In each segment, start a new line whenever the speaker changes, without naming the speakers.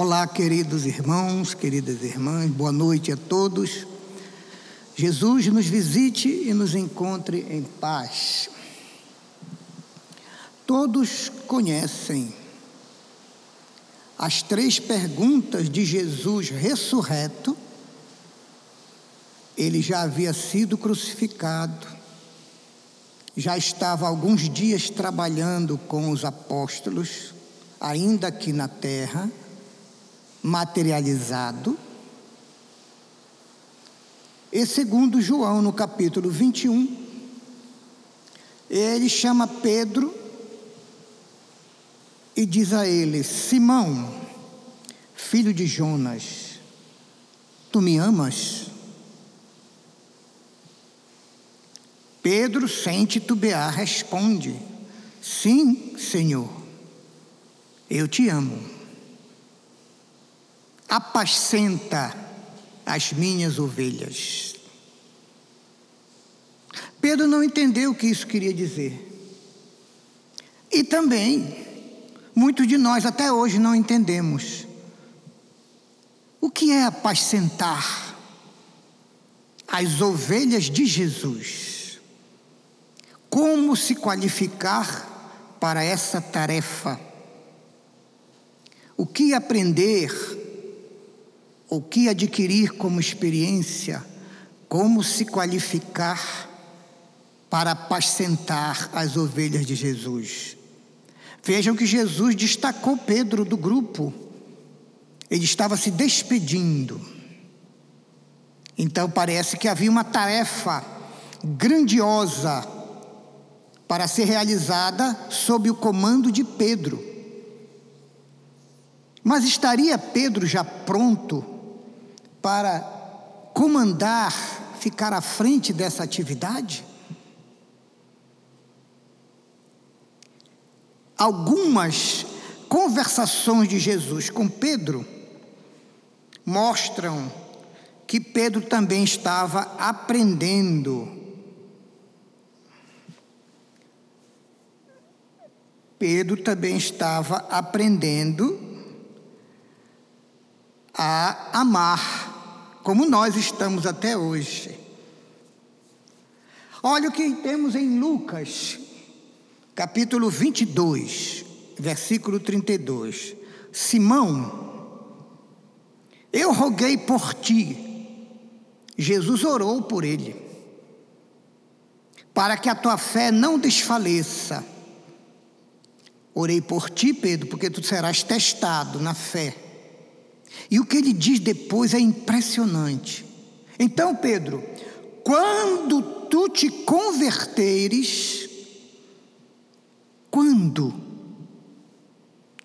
Olá, queridos irmãos, queridas irmãs, boa noite a todos. Jesus nos visite e nos encontre em paz. Todos conhecem as três perguntas de Jesus ressurreto. Ele já havia sido crucificado, já estava alguns dias trabalhando com os apóstolos, ainda aqui na terra materializado. E segundo João, no capítulo 21, ele chama Pedro e diz a ele: Simão, filho de Jonas, tu me amas? Pedro, sem titubear, responde: Sim, Senhor, eu te amo apacenta as minhas ovelhas. Pedro não entendeu o que isso queria dizer. E também, muitos de nós até hoje não entendemos. O que é apacentar as ovelhas de Jesus? Como se qualificar para essa tarefa? O que aprender o que adquirir como experiência, como se qualificar para apacentar as ovelhas de Jesus. Vejam que Jesus destacou Pedro do grupo, ele estava se despedindo. Então parece que havia uma tarefa grandiosa para ser realizada sob o comando de Pedro. Mas estaria Pedro já pronto para comandar, ficar à frente dessa atividade? Algumas conversações de Jesus com Pedro mostram que Pedro também estava aprendendo. Pedro também estava aprendendo a amar, como nós estamos até hoje. Olha o que temos em Lucas, capítulo 22, versículo 32. Simão, eu roguei por ti. Jesus orou por ele, para que a tua fé não desfaleça. Orei por ti, Pedro, porque tu serás testado na fé. E o que ele diz depois é impressionante. Então, Pedro, quando tu te converteres, quando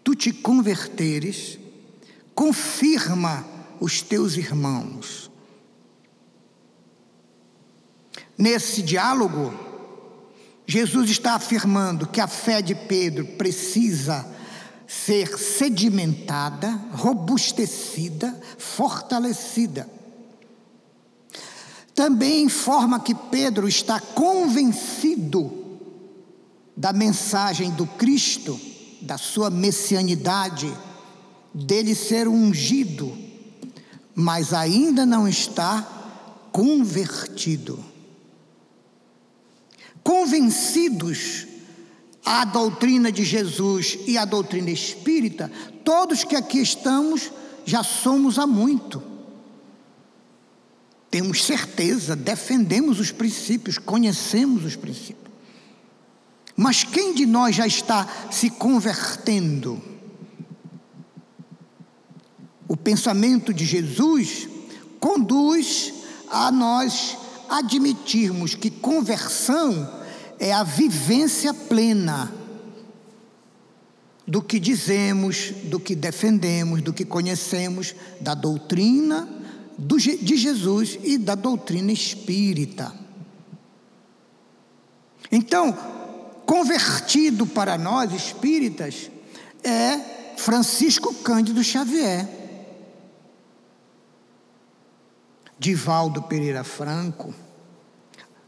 tu te converteres, confirma os teus irmãos. Nesse diálogo, Jesus está afirmando que a fé de Pedro precisa ser sedimentada, robustecida, fortalecida. Também informa que Pedro está convencido da mensagem do Cristo, da sua messianidade, dele ser ungido, mas ainda não está convertido. Convencidos a doutrina de Jesus e a doutrina espírita, todos que aqui estamos já somos há muito. Temos certeza, defendemos os princípios, conhecemos os princípios. Mas quem de nós já está se convertendo? O pensamento de Jesus conduz a nós admitirmos que conversão é a vivência plena do que dizemos, do que defendemos, do que conhecemos, da doutrina de Jesus e da doutrina espírita. Então, convertido para nós espíritas é Francisco Cândido Xavier, Divaldo Pereira Franco,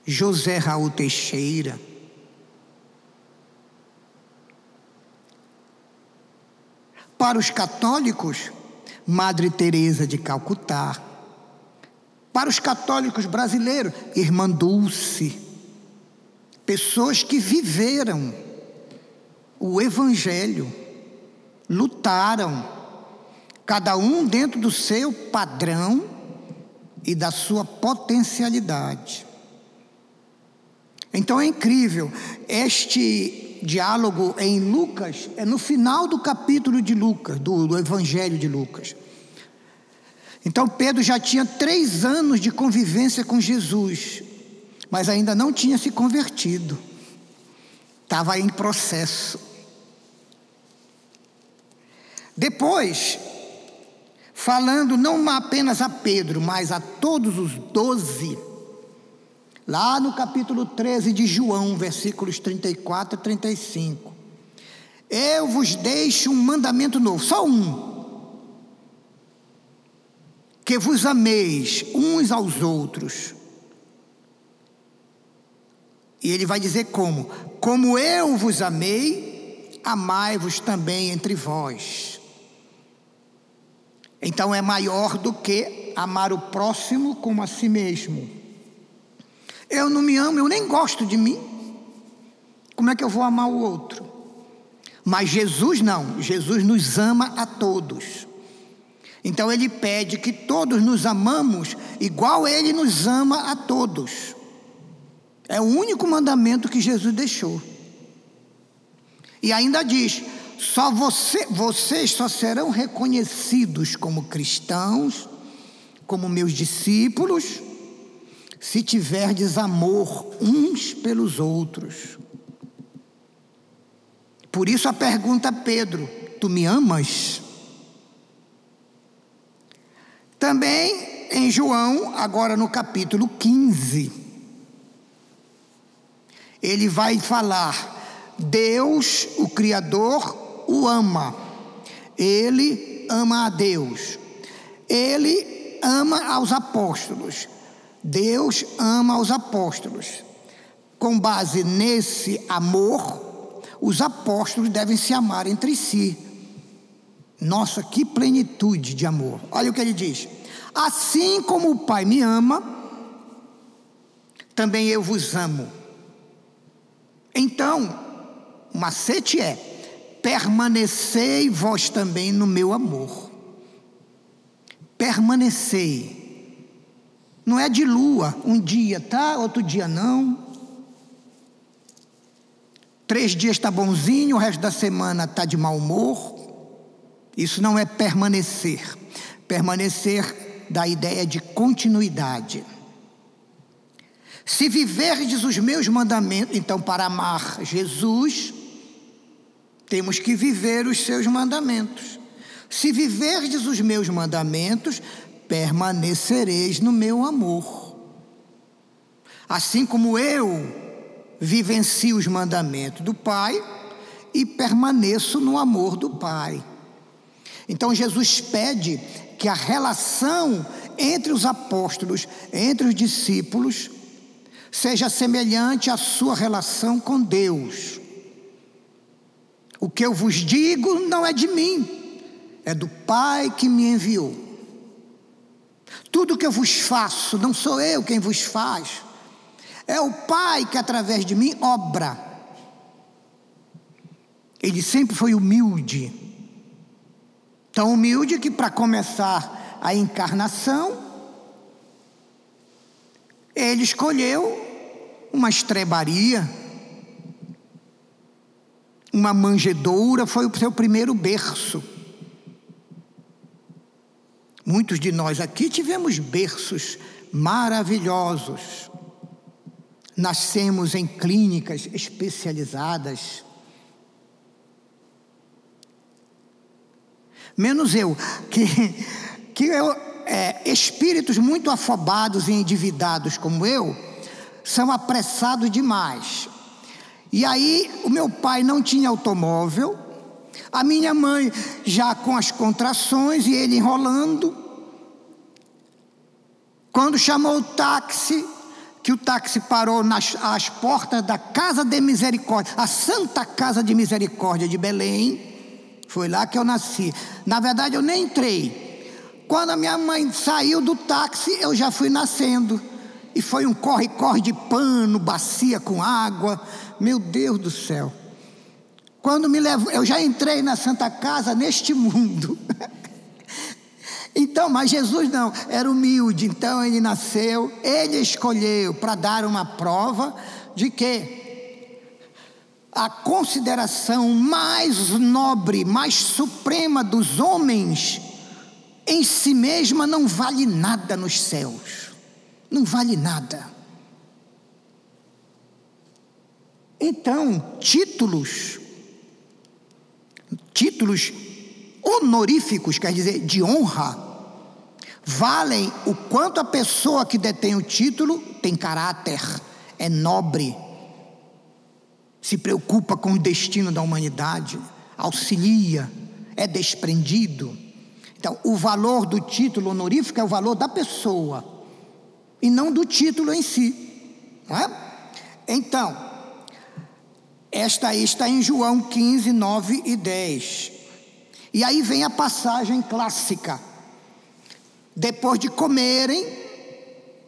José Raul Teixeira. Para os católicos, Madre Teresa de Calcutá. Para os católicos brasileiros, Irmã Dulce. Pessoas que viveram o Evangelho, lutaram, cada um dentro do seu padrão e da sua potencialidade. Então é incrível, este diálogo em Lucas é no final do capítulo de Lucas, do, do Evangelho de Lucas. Então Pedro já tinha três anos de convivência com Jesus, mas ainda não tinha se convertido, estava em processo. Depois, falando não apenas a Pedro, mas a todos os doze, lá no capítulo 13 de João, versículos 34 e 35. Eu vos deixo um mandamento novo, só um. Que vos ameis uns aos outros. E ele vai dizer como: Como eu vos amei, amai-vos também entre vós. Então é maior do que amar o próximo como a si mesmo. Eu não me amo, eu nem gosto de mim. Como é que eu vou amar o outro? Mas Jesus não, Jesus nos ama a todos. Então ele pede que todos nos amamos igual ele nos ama a todos. É o único mandamento que Jesus deixou. E ainda diz: só você, vocês só serão reconhecidos como cristãos, como meus discípulos, se tiverdes amor uns pelos outros. Por isso a pergunta Pedro: Tu me amas? Também em João, agora no capítulo 15, ele vai falar: Deus, o Criador, o ama. Ele ama a Deus. Ele ama aos apóstolos. Deus ama os apóstolos. Com base nesse amor, os apóstolos devem se amar entre si. Nossa, que plenitude de amor. Olha o que ele diz: Assim como o Pai me ama, também eu vos amo. Então, o macete é: permanecei vós também no meu amor. Permanecei. Não é de lua, um dia tá, outro dia não. Três dias está bonzinho, o resto da semana está de mau humor. Isso não é permanecer. Permanecer da ideia de continuidade. Se viverdes os meus mandamentos, então para amar Jesus, temos que viver os seus mandamentos. Se viverdes os meus mandamentos, permanecereis no meu amor. Assim como eu vivencio os mandamentos do Pai e permaneço no amor do Pai. Então Jesus pede que a relação entre os apóstolos, entre os discípulos, seja semelhante à sua relação com Deus. O que eu vos digo não é de mim, é do Pai que me enviou. Tudo que eu vos faço, não sou eu quem vos faz, é o Pai que através de mim obra. Ele sempre foi humilde, tão humilde que, para começar a encarnação, ele escolheu uma estrebaria uma manjedoura foi o seu primeiro berço. Muitos de nós aqui tivemos berços maravilhosos. Nascemos em clínicas especializadas. Menos eu, que, que eu, é, espíritos muito afobados e endividados como eu, são apressados demais. E aí, o meu pai não tinha automóvel, a minha mãe já com as contrações e ele enrolando. Quando chamou o táxi, que o táxi parou nas as portas da Casa de Misericórdia, a Santa Casa de Misericórdia de Belém, foi lá que eu nasci. Na verdade, eu nem entrei. Quando a minha mãe saiu do táxi, eu já fui nascendo. E foi um corre-corre de pano, bacia com água. Meu Deus do céu. Quando me levou, eu já entrei na Santa Casa neste mundo. então, mas Jesus não, era humilde, então ele nasceu, ele escolheu para dar uma prova de que a consideração mais nobre, mais suprema dos homens, em si mesma não vale nada nos céus, não vale nada. Então, títulos, títulos honoríficos, quer dizer, de honra, valem o quanto a pessoa que detém o título tem caráter, é nobre, se preocupa com o destino da humanidade, auxilia, é desprendido. Então, o valor do título honorífico é o valor da pessoa e não do título em si. É? Então, esta aí está em João 15, 9 e 10. E aí vem a passagem clássica. Depois de comerem,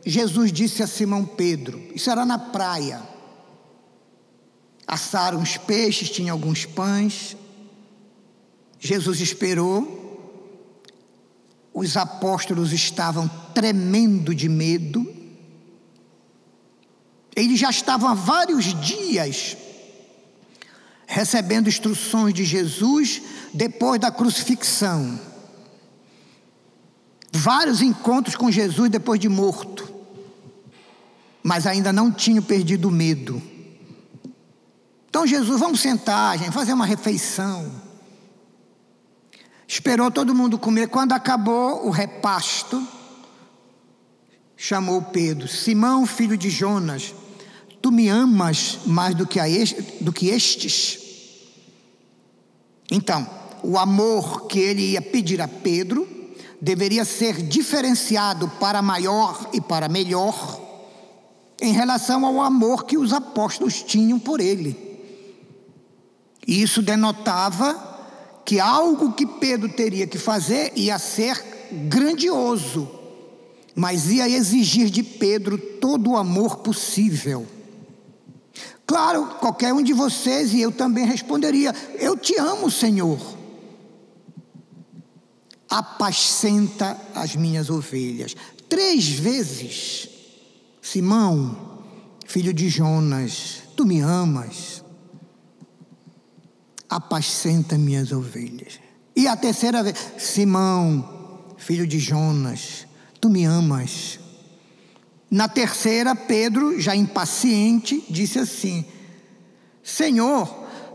Jesus disse a Simão Pedro: Isso era na praia assaram os peixes, tinha alguns pães. Jesus esperou. Os apóstolos estavam tremendo de medo. Eles já estavam há vários dias recebendo instruções de Jesus depois da crucifixão. Vários encontros com Jesus depois de morto, mas ainda não tinham perdido o medo. Então Jesus, vamos sentar, gente, fazer uma refeição. Esperou todo mundo comer. Quando acabou o repasto, chamou Pedro: Simão, filho de Jonas, tu me amas mais do que, este, do que estes? Então, o amor que ele ia pedir a Pedro deveria ser diferenciado para maior e para melhor em relação ao amor que os apóstolos tinham por ele. E isso denotava que algo que Pedro teria que fazer ia ser grandioso, mas ia exigir de Pedro todo o amor possível. Claro, qualquer um de vocês e eu também responderia: Eu te amo, Senhor. Apacenta as minhas ovelhas. Três vezes, Simão, filho de Jonas, tu me amas apacenta minhas ovelhas. E a terceira vez, Simão, filho de Jonas, tu me amas. Na terceira, Pedro, já impaciente, disse assim: Senhor,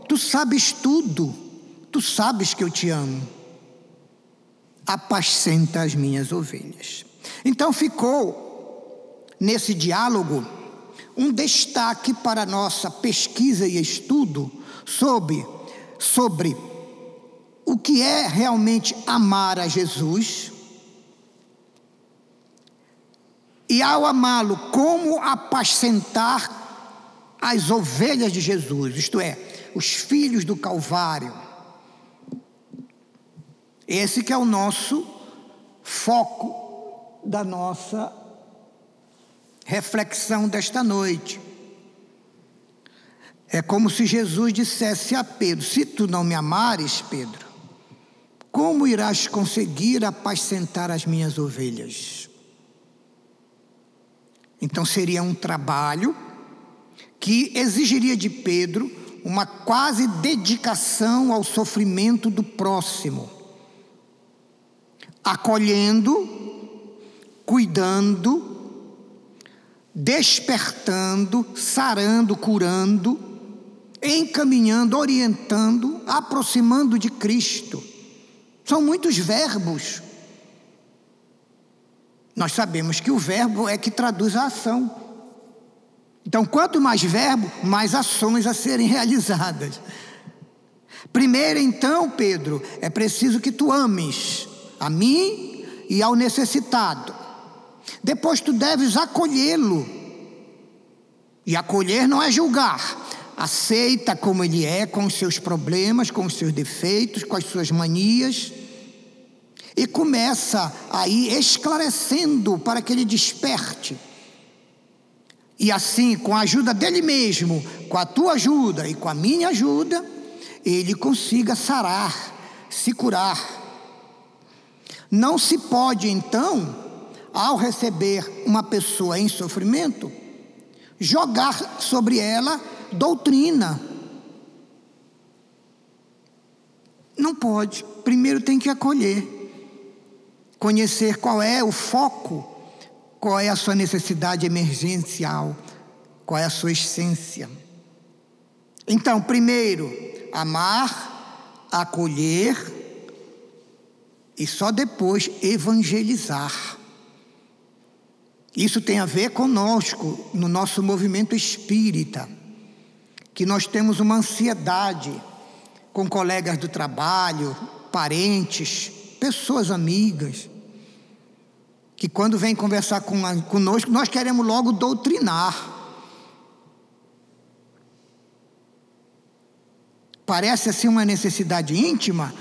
tu sabes tudo, tu sabes que eu te amo. Apacenta as minhas ovelhas. Então ficou nesse diálogo um destaque para nossa pesquisa e estudo sobre sobre o que é realmente amar a Jesus e, ao amá-lo, como apacentar as ovelhas de Jesus, isto é, os filhos do Calvário. Esse que é o nosso foco da nossa reflexão desta noite. É como se Jesus dissesse a Pedro: Se tu não me amares, Pedro, como irás conseguir apacentar as minhas ovelhas? Então seria um trabalho que exigiria de Pedro uma quase dedicação ao sofrimento do próximo, acolhendo, cuidando, despertando, sarando, curando encaminhando, orientando, aproximando de Cristo. São muitos verbos. Nós sabemos que o verbo é que traduz a ação. Então, quanto mais verbo, mais ações a serem realizadas. Primeiro, então, Pedro, é preciso que tu ames a mim e ao necessitado. Depois, tu deves acolhê-lo. E acolher não é julgar, aceita como ele é, com os seus problemas, com os seus defeitos, com as suas manias. E começa aí esclarecendo para que ele desperte. E assim, com a ajuda dele mesmo, com a tua ajuda e com a minha ajuda, ele consiga sarar, se curar. Não se pode, então, ao receber uma pessoa em sofrimento, jogar sobre ela doutrina. Não pode. Primeiro tem que acolher, conhecer qual é o foco, qual é a sua necessidade emergencial, qual é a sua essência. Então, primeiro, amar, acolher e só depois evangelizar. Isso tem a ver conosco, no nosso movimento espírita, que nós temos uma ansiedade com colegas do trabalho, parentes, pessoas amigas, que quando vêm conversar com, conosco, nós queremos logo doutrinar. Parece assim uma necessidade íntima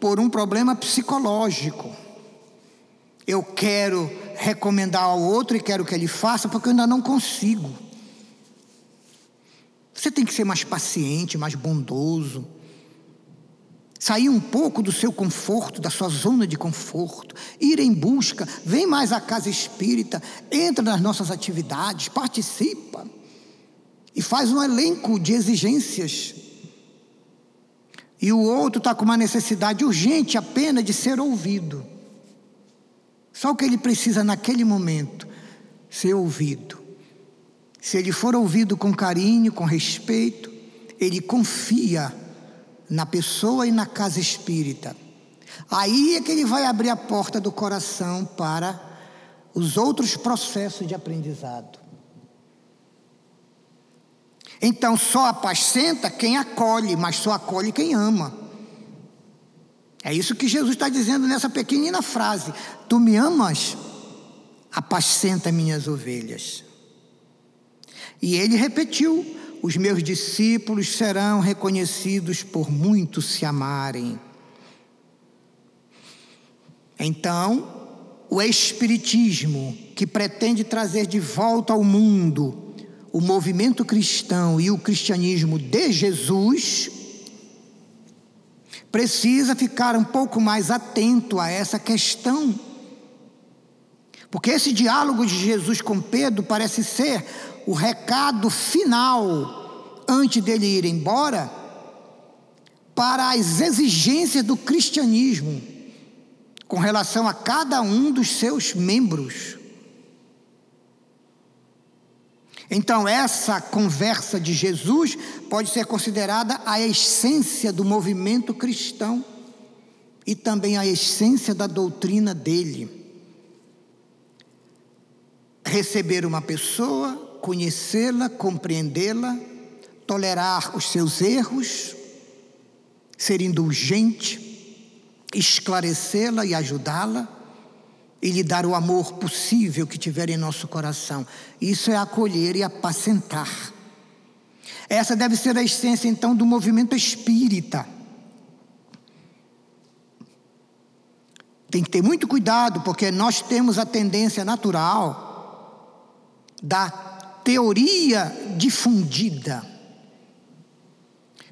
por um problema psicológico. Eu quero recomendar ao outro e quero que ele faça porque eu ainda não consigo. Você tem que ser mais paciente, mais bondoso. Sair um pouco do seu conforto, da sua zona de conforto, ir em busca, vem mais à casa espírita, entra nas nossas atividades, participa e faz um elenco de exigências. E o outro está com uma necessidade urgente apenas de ser ouvido. Só o que ele precisa naquele momento, ser ouvido. Se ele for ouvido com carinho, com respeito, ele confia na pessoa e na casa espírita. Aí é que ele vai abrir a porta do coração para os outros processos de aprendizado. Então só apacenta quem acolhe, mas só acolhe quem ama. É isso que Jesus está dizendo nessa pequenina frase: Tu me amas? Apacenta minhas ovelhas. E ele repetiu: Os meus discípulos serão reconhecidos por muitos se amarem. Então, o Espiritismo, que pretende trazer de volta ao mundo o movimento cristão e o cristianismo de Jesus, precisa ficar um pouco mais atento a essa questão. Porque esse diálogo de Jesus com Pedro parece ser o recado final, antes dele ir embora, para as exigências do cristianismo com relação a cada um dos seus membros. Então, essa conversa de Jesus pode ser considerada a essência do movimento cristão e também a essência da doutrina dele. Receber uma pessoa, conhecê-la, compreendê-la, tolerar os seus erros, ser indulgente, esclarecê-la e ajudá-la e lhe dar o amor possível que tiver em nosso coração. Isso é acolher e apacentar. Essa deve ser a essência então do movimento espírita. Tem que ter muito cuidado, porque nós temos a tendência natural da teoria difundida.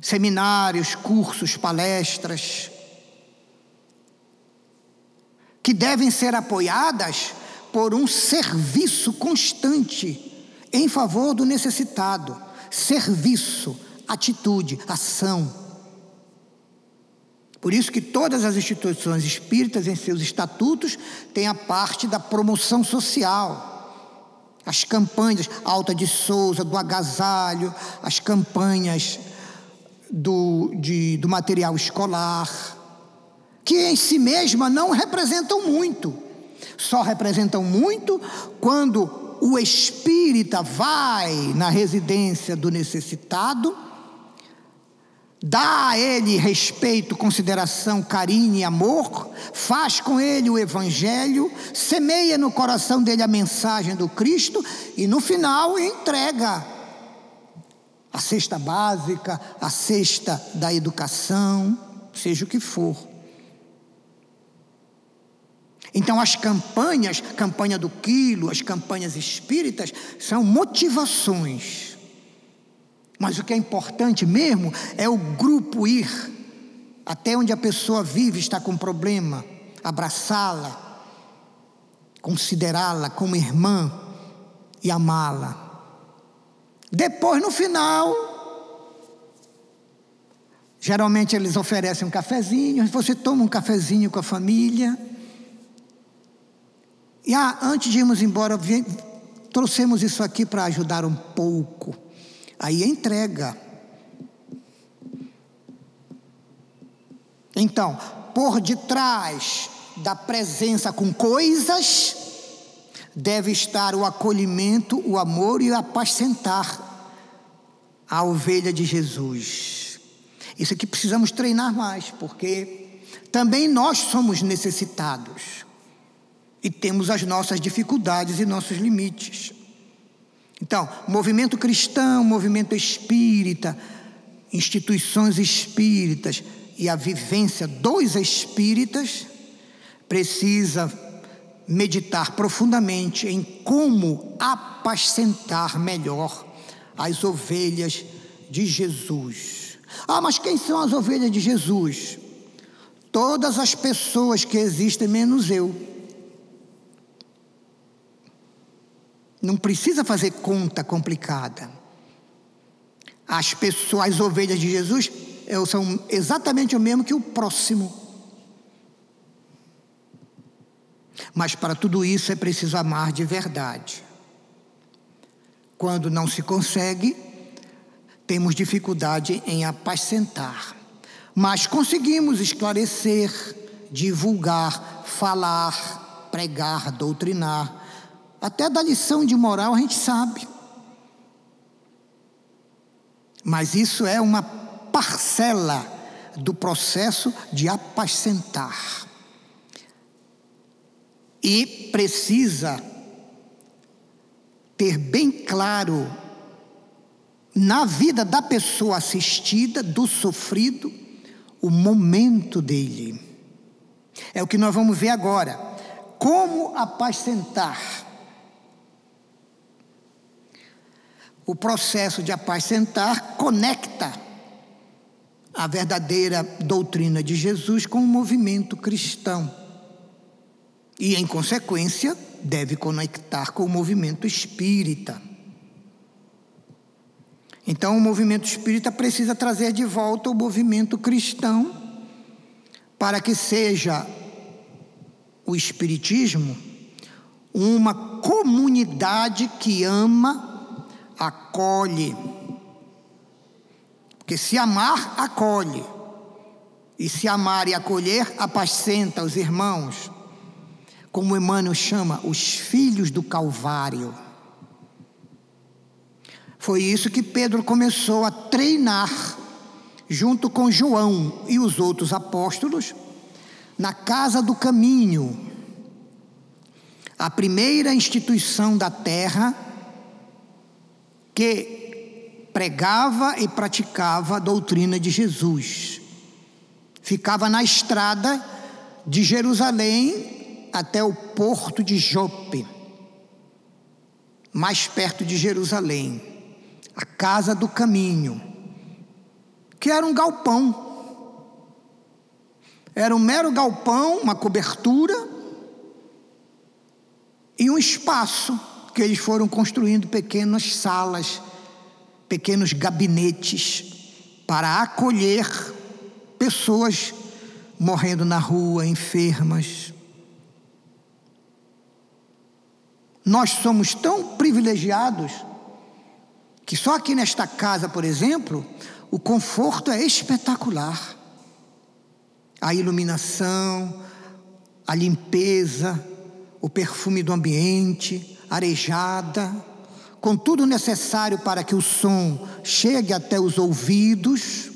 Seminários, cursos, palestras, que devem ser apoiadas por um serviço constante em favor do necessitado. Serviço, atitude, ação. Por isso que todas as instituições espíritas, em seus estatutos, têm a parte da promoção social. As campanhas Alta de Souza, do agasalho, as campanhas do, de, do material escolar, que em si mesma não representam muito. Só representam muito quando o espírita vai na residência do necessitado, dá a ele respeito, consideração, carinho e amor, faz com ele o evangelho, semeia no coração dele a mensagem do Cristo e no final entrega a cesta básica, a cesta da educação, seja o que for. Então, as campanhas, campanha do quilo, as campanhas espíritas, são motivações. Mas o que é importante mesmo é o grupo ir até onde a pessoa vive, está com problema, abraçá-la, considerá-la como irmã e amá-la. Depois, no final, geralmente eles oferecem um cafezinho, você toma um cafezinho com a família. E ah, antes de irmos embora, trouxemos isso aqui para ajudar um pouco. Aí entrega. Então, por detrás da presença com coisas, deve estar o acolhimento, o amor e o apacentar a ovelha de Jesus. Isso aqui precisamos treinar mais, porque também nós somos necessitados e temos as nossas dificuldades e nossos limites. Então, movimento cristão, movimento espírita, instituições espíritas e a vivência dos espíritas precisa meditar profundamente em como apacentar melhor as ovelhas de Jesus. Ah, mas quem são as ovelhas de Jesus? Todas as pessoas que existem, menos eu. Não precisa fazer conta complicada. As pessoas, as ovelhas de Jesus, são exatamente o mesmo que o próximo. Mas para tudo isso é preciso amar de verdade. Quando não se consegue, temos dificuldade em apacentar. Mas conseguimos esclarecer, divulgar, falar, pregar, doutrinar. Até da lição de moral a gente sabe. Mas isso é uma parcela do processo de apacentar e precisa ter bem claro na vida da pessoa assistida, do sofrido, o momento dele. É o que nós vamos ver agora. Como apacentar. O processo de apacentar conecta a verdadeira doutrina de Jesus com o movimento cristão e, em consequência, deve conectar com o movimento espírita. Então, o movimento espírita precisa trazer de volta o movimento cristão para que seja o espiritismo uma comunidade que ama, acolhe. Porque se amar, acolhe. E se amar e acolher, apacenta os irmãos como Emmanuel chama, os filhos do Calvário. Foi isso que Pedro começou a treinar, junto com João e os outros apóstolos, na Casa do Caminho, a primeira instituição da terra que pregava e praticava a doutrina de Jesus. Ficava na estrada de Jerusalém até o porto de Jope, mais perto de Jerusalém, a casa do caminho, que era um galpão. Era um mero galpão, uma cobertura e um espaço que eles foram construindo pequenas salas, pequenos gabinetes para acolher pessoas morrendo na rua, enfermas, Nós somos tão privilegiados que só aqui nesta casa, por exemplo, o conforto é espetacular. A iluminação, a limpeza, o perfume do ambiente, arejada, com tudo necessário para que o som chegue até os ouvidos.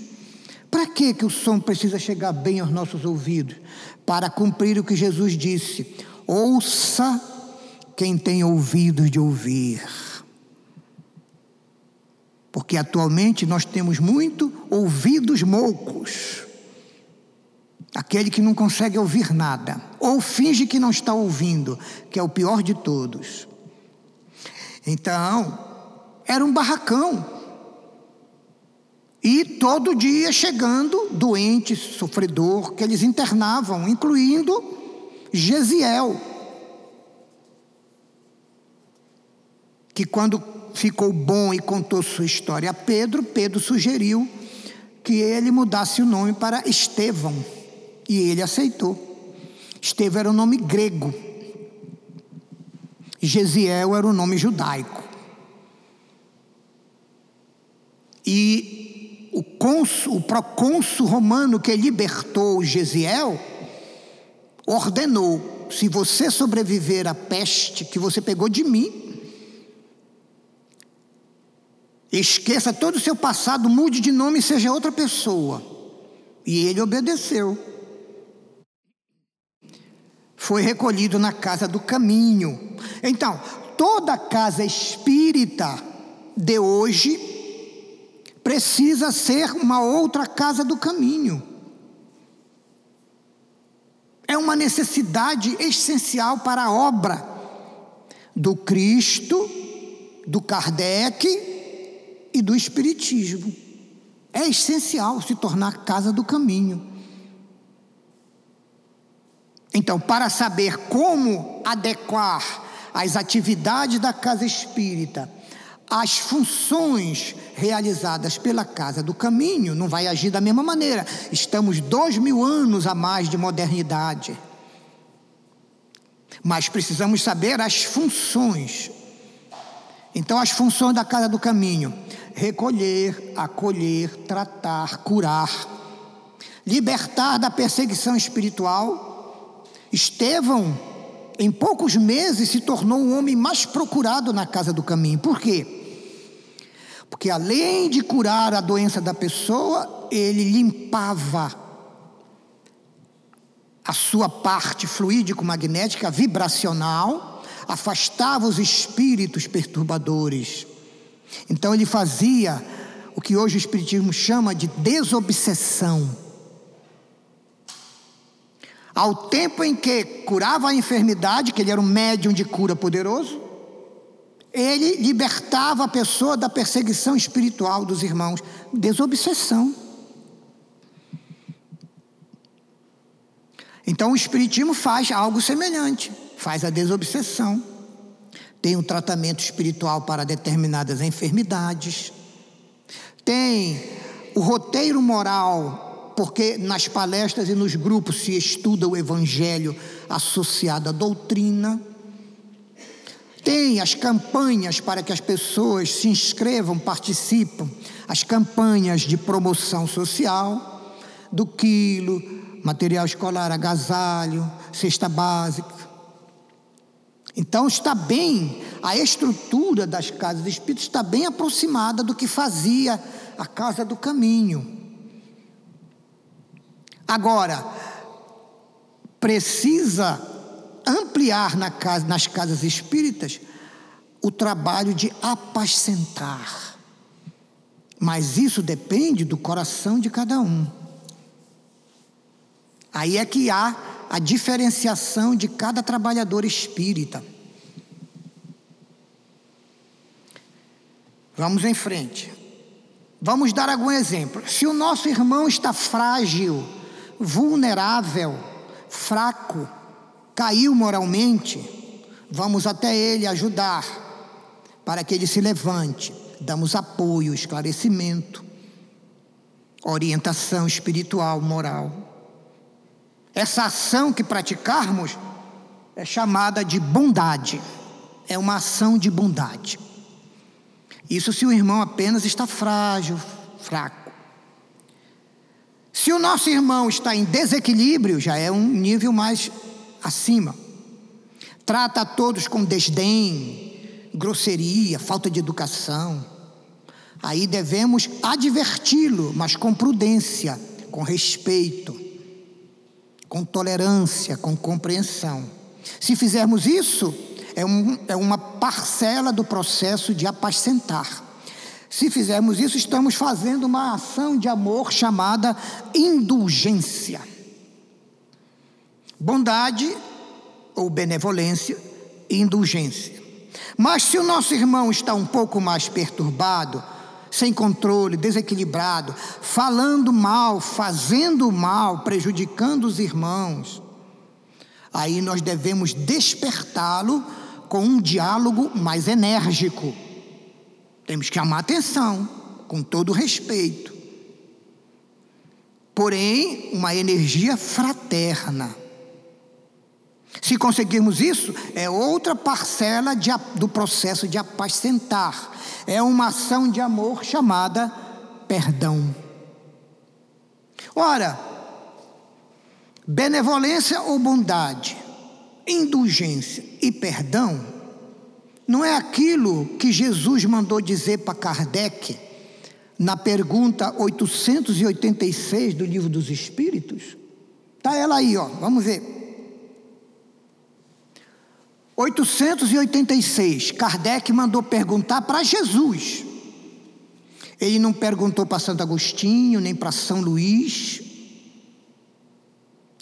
Para que que o som precisa chegar bem aos nossos ouvidos? Para cumprir o que Jesus disse: ouça quem tem ouvidos de ouvir. Porque atualmente nós temos muito ouvidos moucos. aquele que não consegue ouvir nada, ou finge que não está ouvindo, que é o pior de todos. Então, era um barracão. E todo dia chegando doente, sofredor, que eles internavam, incluindo Gesiel, que quando ficou bom e contou sua história a Pedro, Pedro sugeriu que ele mudasse o nome para Estevão. E ele aceitou. Estevão era o nome grego. Gesiel era o nome judaico. E o, o procônsul romano que libertou Gesiel ordenou: se você sobreviver à peste que você pegou de mim, Esqueça todo o seu passado, mude de nome e seja outra pessoa. E ele obedeceu. Foi recolhido na casa do caminho. Então, toda casa espírita de hoje precisa ser uma outra casa do caminho. É uma necessidade essencial para a obra do Cristo, do Kardec e do Espiritismo. É essencial se tornar casa do caminho. Então, para saber como adequar as atividades da casa espírita às funções realizadas pela Casa do Caminho, não vai agir da mesma maneira. Estamos dois mil anos a mais de modernidade. Mas precisamos saber as funções. Então, as funções da Casa do Caminho recolher, acolher, tratar, curar, libertar da perseguição espiritual. Estevão, em poucos meses, se tornou o homem mais procurado na casa do caminho. Por quê? Porque além de curar a doença da pessoa, ele limpava a sua parte fluídico-magnética vibracional, afastava os espíritos perturbadores então ele fazia o que hoje o Espiritismo chama de desobsessão. Ao tempo em que curava a enfermidade, que ele era um médium de cura poderoso, ele libertava a pessoa da perseguição espiritual dos irmãos, desobsessão. Então o Espiritismo faz algo semelhante, faz a desobsessão. Tem um tratamento espiritual para determinadas enfermidades, tem o roteiro moral, porque nas palestras e nos grupos se estuda o evangelho associado à doutrina. Tem as campanhas para que as pessoas se inscrevam, participam, as campanhas de promoção social, do quilo, material escolar, agasalho, cesta básica. Então está bem, a estrutura das casas espíritas está bem aproximada do que fazia a casa do caminho. Agora, precisa ampliar na casa, nas casas espíritas o trabalho de apacentar. Mas isso depende do coração de cada um. Aí é que há a diferenciação de cada trabalhador espírita. Vamos em frente. Vamos dar algum exemplo. Se o nosso irmão está frágil, vulnerável, fraco, caiu moralmente, vamos até ele ajudar para que ele se levante. Damos apoio, esclarecimento, orientação espiritual, moral. Essa ação que praticarmos é chamada de bondade. É uma ação de bondade. Isso se o irmão apenas está frágil, fraco. Se o nosso irmão está em desequilíbrio, já é um nível mais acima. Trata a todos com desdém, grosseria, falta de educação. Aí devemos adverti-lo, mas com prudência, com respeito com tolerância, com compreensão. Se fizermos isso, é, um, é uma parcela do processo de apacentar. Se fizermos isso, estamos fazendo uma ação de amor chamada indulgência. Bondade ou benevolência e indulgência. Mas se o nosso irmão está um pouco mais perturbado, sem controle, desequilibrado, falando mal, fazendo mal, prejudicando os irmãos, aí nós devemos despertá-lo com um diálogo mais enérgico. Temos que amar atenção, com todo respeito. Porém, uma energia fraterna. Se conseguirmos isso, é outra parcela de, do processo de apacentar. É uma ação de amor chamada perdão. Ora, benevolência ou bondade, indulgência e perdão não é aquilo que Jesus mandou dizer para Kardec na pergunta 886 do Livro dos Espíritos? Está ela aí, ó, vamos ver. 886, Kardec mandou perguntar para Jesus. Ele não perguntou para Santo Agostinho, nem para São Luís,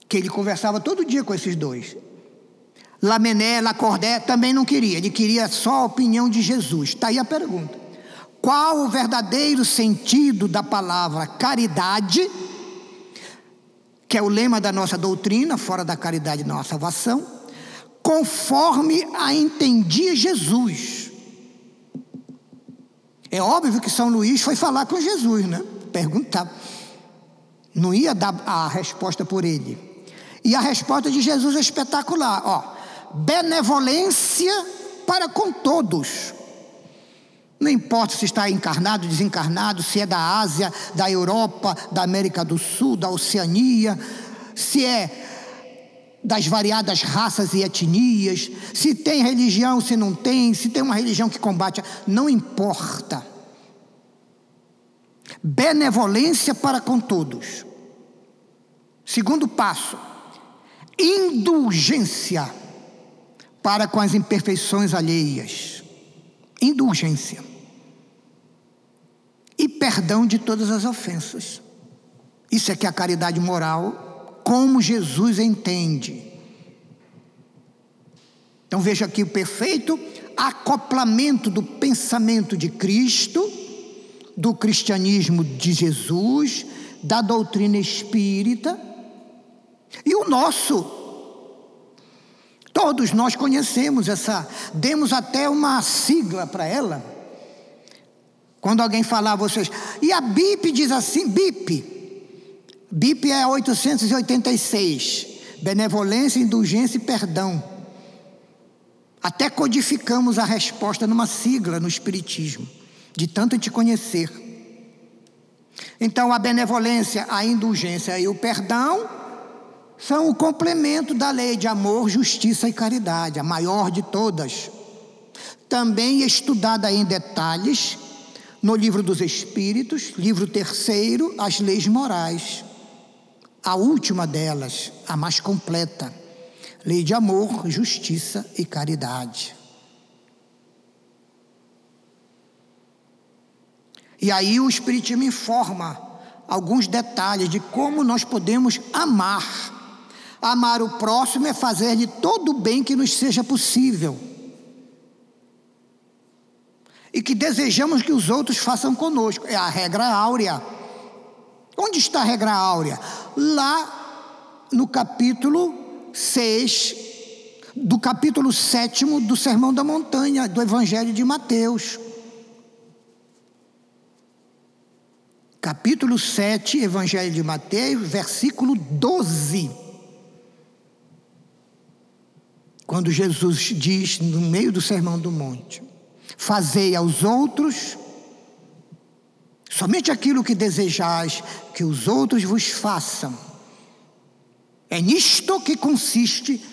que ele conversava todo dia com esses dois. Lamené, Lacordé também não queria, ele queria só a opinião de Jesus. Está aí a pergunta: qual o verdadeiro sentido da palavra caridade, que é o lema da nossa doutrina, fora da caridade não há salvação? conforme a entendia Jesus. É óbvio que São Luís foi falar com Jesus, né? Perguntar. Não ia dar a resposta por ele. E a resposta de Jesus é espetacular, ó. Benevolência para com todos. Não importa se está encarnado, desencarnado, se é da Ásia, da Europa, da América do Sul, da Oceania, se é das variadas raças e etnias, se tem religião, se não tem, se tem uma religião que combate, não importa. Benevolência para com todos. Segundo passo, indulgência para com as imperfeições alheias. Indulgência. E perdão de todas as ofensas. Isso é que é a caridade moral como Jesus entende. Então veja aqui o perfeito acoplamento do pensamento de Cristo, do cristianismo de Jesus, da doutrina espírita e o nosso. Todos nós conhecemos essa, demos até uma sigla para ela. Quando alguém falar a vocês, e a BIP diz assim, BIP, BIP é 886. Benevolência, indulgência e perdão. Até codificamos a resposta numa sigla no Espiritismo, de tanto te conhecer. Então, a benevolência, a indulgência e o perdão são o complemento da lei de amor, justiça e caridade, a maior de todas. Também estudada em detalhes no Livro dos Espíritos, livro terceiro, As Leis Morais. A última delas, a mais completa, lei de amor, justiça e caridade. E aí o Espiritismo informa alguns detalhes de como nós podemos amar. Amar o próximo é fazer-lhe todo o bem que nos seja possível. E que desejamos que os outros façam conosco. É a regra áurea. Onde está a regra áurea? Lá no capítulo 6, do capítulo 7 do Sermão da Montanha, do Evangelho de Mateus. Capítulo 7, Evangelho de Mateus, versículo 12. Quando Jesus diz no meio do Sermão do Monte: Fazei aos outros Somente aquilo que desejais que os outros vos façam. É nisto que consiste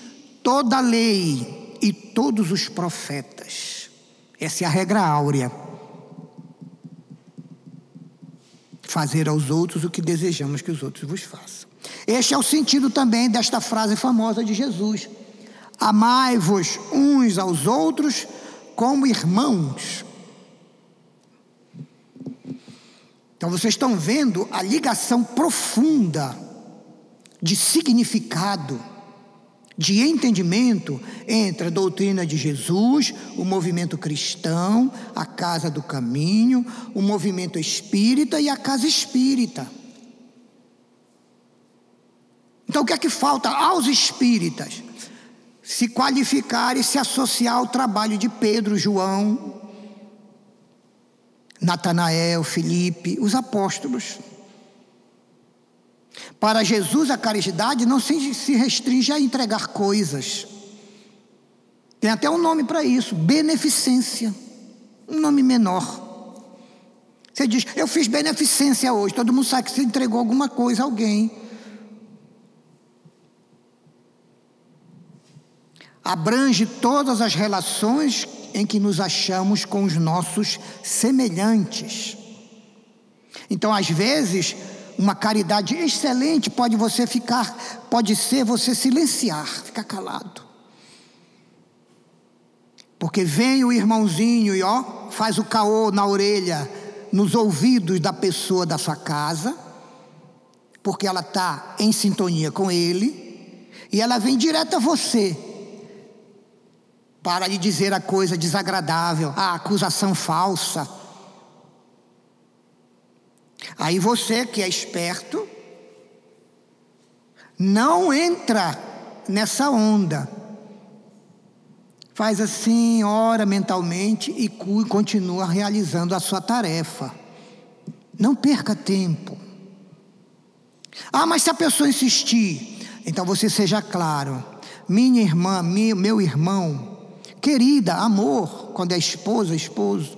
toda a lei e todos os profetas. Essa é a regra áurea. Fazer aos outros o que desejamos que os outros vos façam. Este é o sentido também desta frase famosa de Jesus: Amai-vos uns aos outros como irmãos. Então vocês estão vendo a ligação profunda de significado de entendimento entre a doutrina de Jesus, o movimento cristão, a casa do caminho, o movimento espírita e a casa espírita. Então, o que é que falta aos espíritas? Se qualificar e se associar ao trabalho de Pedro, João, Natanael, Felipe, os apóstolos. Para Jesus, a caridade não se restringe a entregar coisas. Tem até um nome para isso: beneficência. Um nome menor. Você diz, eu fiz beneficência hoje. Todo mundo sabe que você entregou alguma coisa a alguém. Abrange todas as relações em que nos achamos com os nossos semelhantes. Então, às vezes, uma caridade excelente pode você ficar, pode ser você silenciar, ficar calado. Porque vem o irmãozinho e ó, faz o caô na orelha, nos ouvidos da pessoa da sua casa, porque ela está em sintonia com ele, e ela vem direto a você para lhe dizer a coisa desagradável, a acusação falsa. Aí você que é esperto, não entra nessa onda. Faz assim, ora mentalmente e continua realizando a sua tarefa. Não perca tempo. Ah, mas se a pessoa insistir, então você seja claro. Minha irmã, meu irmão, Querida, amor, quando é esposa, esposo.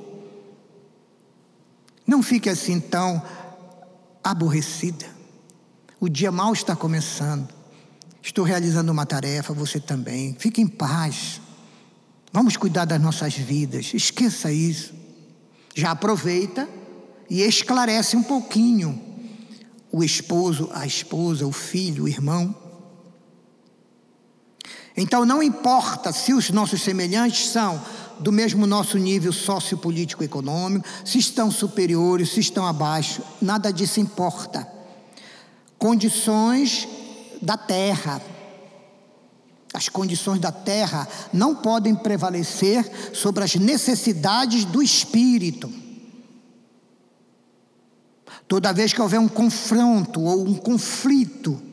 Não fique assim tão aborrecida. O dia mal está começando. Estou realizando uma tarefa, você também. Fique em paz. Vamos cuidar das nossas vidas. Esqueça isso. Já aproveita e esclarece um pouquinho o esposo, a esposa, o filho, o irmão. Então não importa se os nossos semelhantes são do mesmo nosso nível sociopolítico econômico, se estão superiores, se estão abaixo, nada disso importa. Condições da terra. As condições da terra não podem prevalecer sobre as necessidades do espírito. Toda vez que houver um confronto ou um conflito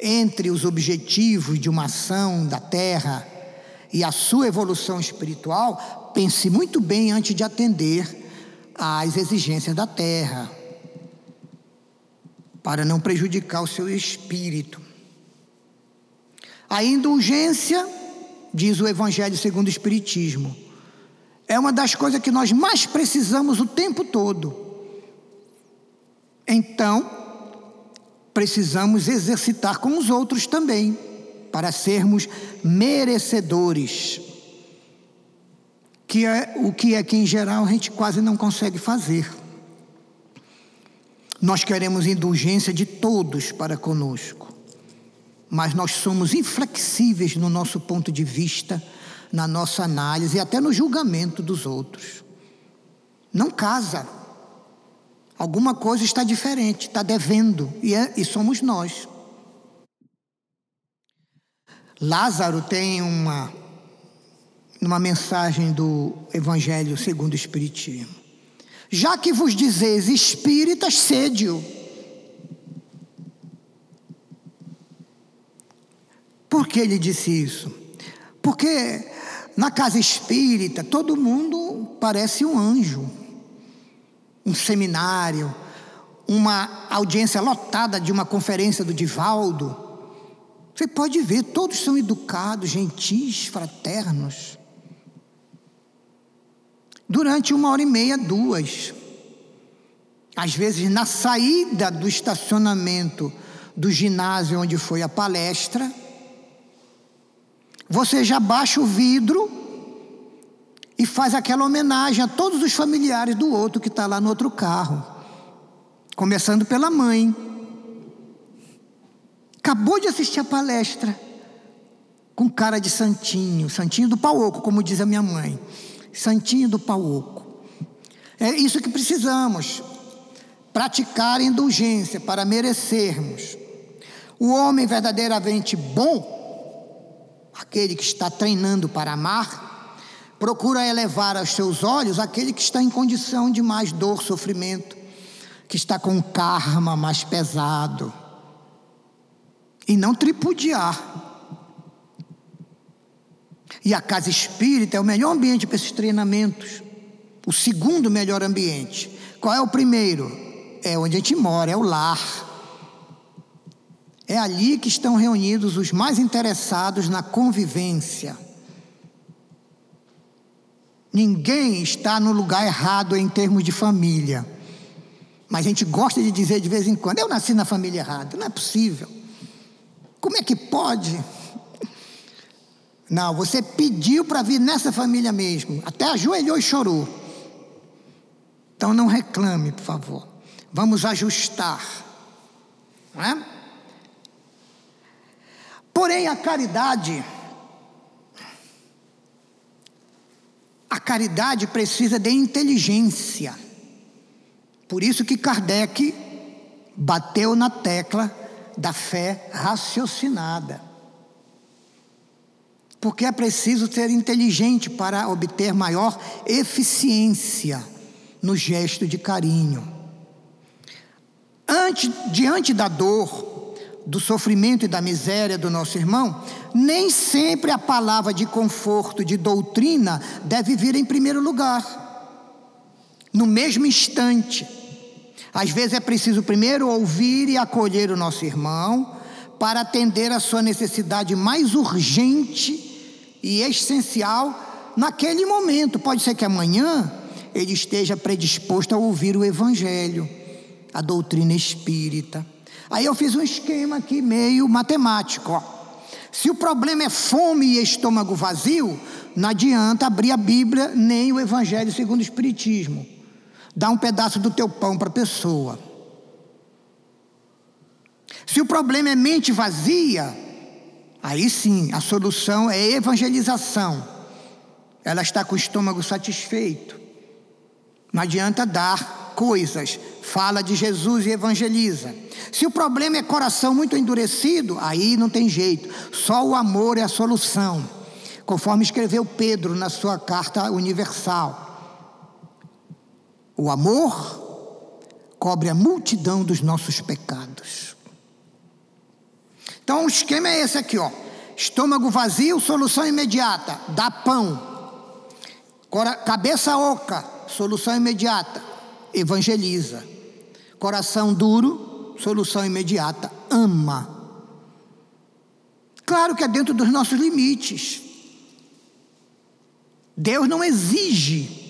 entre os objetivos de uma ação da Terra e a sua evolução espiritual, pense muito bem antes de atender às exigências da Terra, para não prejudicar o seu espírito. A indulgência, diz o Evangelho segundo o Espiritismo, é uma das coisas que nós mais precisamos o tempo todo. Então, precisamos exercitar com os outros também, para sermos merecedores. Que é o que é que em geral a gente quase não consegue fazer. Nós queremos indulgência de todos para conosco, mas nós somos inflexíveis no nosso ponto de vista, na nossa análise e até no julgamento dos outros. Não casa. Alguma coisa está diferente, está devendo, e, é, e somos nós. Lázaro tem uma, uma mensagem do Evangelho segundo o Espiritismo. Já que vos dizeis espíritas, sede-o. Por que ele disse isso? Porque na casa espírita todo mundo parece um anjo um seminário, uma audiência lotada de uma conferência do Divaldo, você pode ver, todos são educados, gentis, fraternos. Durante uma hora e meia, duas. Às vezes, na saída do estacionamento do ginásio onde foi a palestra, você já baixa o vidro e faz aquela homenagem a todos os familiares do outro que está lá no outro carro, começando pela mãe. Acabou de assistir a palestra com cara de santinho, santinho do pauoco, como diz a minha mãe, santinho do pauoco. É isso que precisamos, praticar indulgência para merecermos. O homem verdadeiramente bom aquele que está treinando para amar, procura elevar aos seus olhos aquele que está em condição de mais dor, sofrimento, que está com karma mais pesado. E não tripudiar. E a casa espírita é o melhor ambiente para esses treinamentos. O segundo melhor ambiente. Qual é o primeiro? É onde a gente mora, é o lar. É ali que estão reunidos os mais interessados na convivência. Ninguém está no lugar errado em termos de família. Mas a gente gosta de dizer de vez em quando: eu nasci na família errada. Não é possível. Como é que pode? Não, você pediu para vir nessa família mesmo. Até ajoelhou e chorou. Então não reclame, por favor. Vamos ajustar. Não é? Porém, a caridade, a caridade precisa de inteligência. Por isso que Kardec bateu na tecla da fé raciocinada. Porque é preciso ser inteligente para obter maior eficiência no gesto de carinho. Ante, diante da dor, do sofrimento e da miséria do nosso irmão, nem sempre a palavra de conforto, de doutrina, deve vir em primeiro lugar. No mesmo instante. Às vezes é preciso primeiro ouvir e acolher o nosso irmão, para atender a sua necessidade mais urgente e essencial naquele momento. Pode ser que amanhã ele esteja predisposto a ouvir o Evangelho, a doutrina espírita. Aí eu fiz um esquema aqui meio matemático. Ó. Se o problema é fome e estômago vazio, não adianta abrir a Bíblia nem o Evangelho segundo o Espiritismo. Dá um pedaço do teu pão para a pessoa. Se o problema é mente vazia, aí sim a solução é evangelização. Ela está com o estômago satisfeito. Não adianta dar coisas, fala de Jesus e evangeliza. Se o problema é coração muito endurecido, aí não tem jeito, só o amor é a solução, conforme escreveu Pedro na sua carta universal. O amor cobre a multidão dos nossos pecados. Então o esquema é esse aqui, ó. Estômago vazio, solução imediata, dá pão. Cabeça oca, solução imediata, evangeliza. Coração duro, solução imediata, ama. Claro que é dentro dos nossos limites. Deus não exige.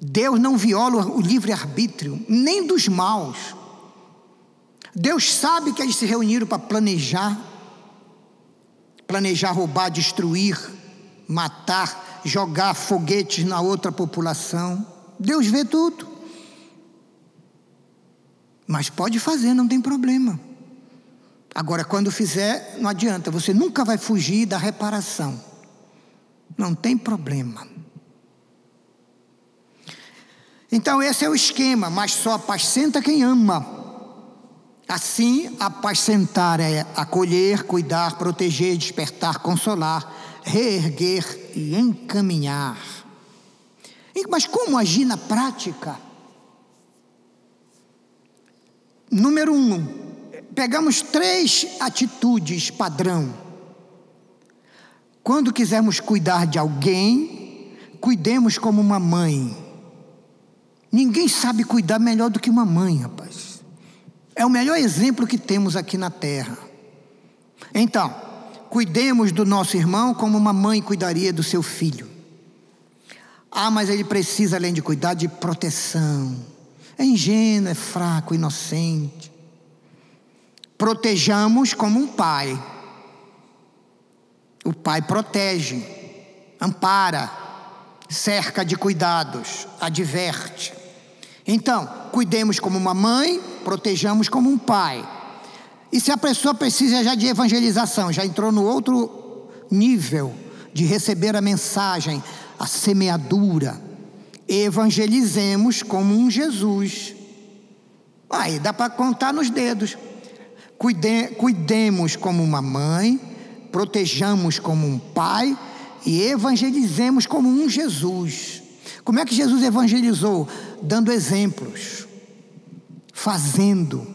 Deus não viola o livre-arbítrio, nem dos maus. Deus sabe que eles se reuniram para planejar, planejar roubar, destruir, matar, jogar foguetes na outra população. Deus vê tudo. Mas pode fazer, não tem problema. Agora, quando fizer, não adianta, você nunca vai fugir da reparação. Não tem problema. Então, esse é o esquema, mas só apacenta quem ama. Assim, apacentar é acolher, cuidar, proteger, despertar, consolar, reerguer e encaminhar. Mas como agir na prática? Número um, pegamos três atitudes padrão. Quando quisermos cuidar de alguém, cuidemos como uma mãe. Ninguém sabe cuidar melhor do que uma mãe, rapaz. É o melhor exemplo que temos aqui na terra. Então, cuidemos do nosso irmão como uma mãe cuidaria do seu filho. Ah, mas ele precisa, além de cuidar, de proteção é ingênuo, é fraco, inocente. Protejamos como um pai. O pai protege, ampara, cerca de cuidados, adverte. Então, cuidemos como uma mãe, protejamos como um pai. E se a pessoa precisa já de evangelização, já entrou no outro nível de receber a mensagem, a semeadura, evangelizemos como um Jesus. Aí dá para contar nos dedos. Cuide, cuidemos como uma mãe, protejamos como um pai e evangelizemos como um Jesus. Como é que Jesus evangelizou? Dando exemplos, fazendo,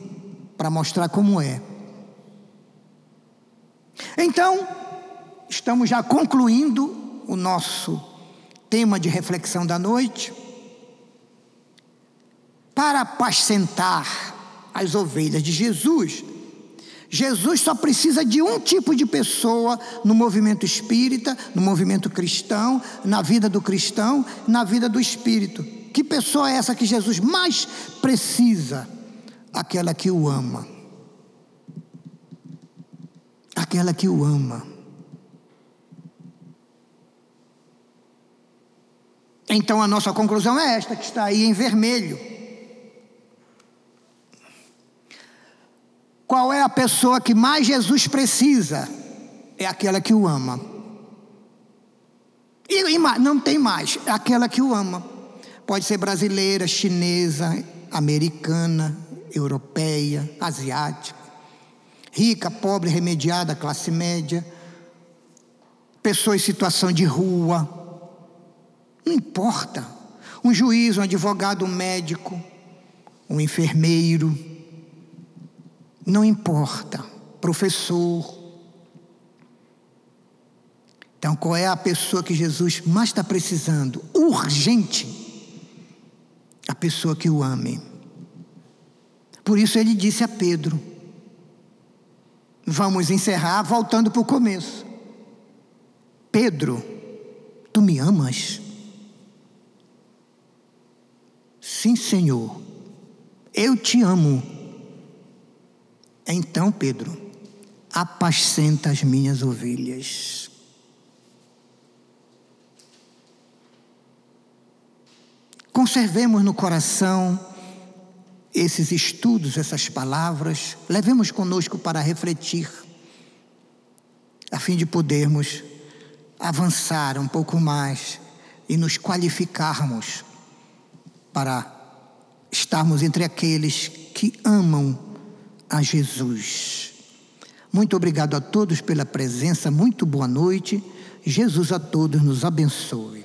para mostrar como é. Então, estamos já concluindo o nosso tema de reflexão da noite. Para apacentar as ovelhas de Jesus, Jesus só precisa de um tipo de pessoa no movimento espírita, no movimento cristão, na vida do cristão, na vida do espírito. Que pessoa é essa que Jesus mais precisa? Aquela que o ama. Aquela que o ama. Então a nossa conclusão é esta, que está aí em vermelho. Qual é a pessoa que mais Jesus precisa? É aquela que o ama. E, e não tem mais, é aquela que o ama. Pode ser brasileira, chinesa, americana, europeia, asiática, rica, pobre, remediada, classe média, pessoa em situação de rua. Não importa. Um juiz, um advogado, um médico, um enfermeiro não importa, professor. Então, qual é a pessoa que Jesus mais está precisando? Urgente. A pessoa que o ame. Por isso ele disse a Pedro: Vamos encerrar voltando para o começo. Pedro, tu me amas? Sim, Senhor, eu te amo. Então, Pedro, apacenta as minhas ovelhas. Conservemos no coração esses estudos, essas palavras, levemos conosco para refletir, a fim de podermos avançar um pouco mais e nos qualificarmos para estarmos entre aqueles que amam a Jesus. Muito obrigado a todos pela presença, muito boa noite. Jesus a todos nos abençoe.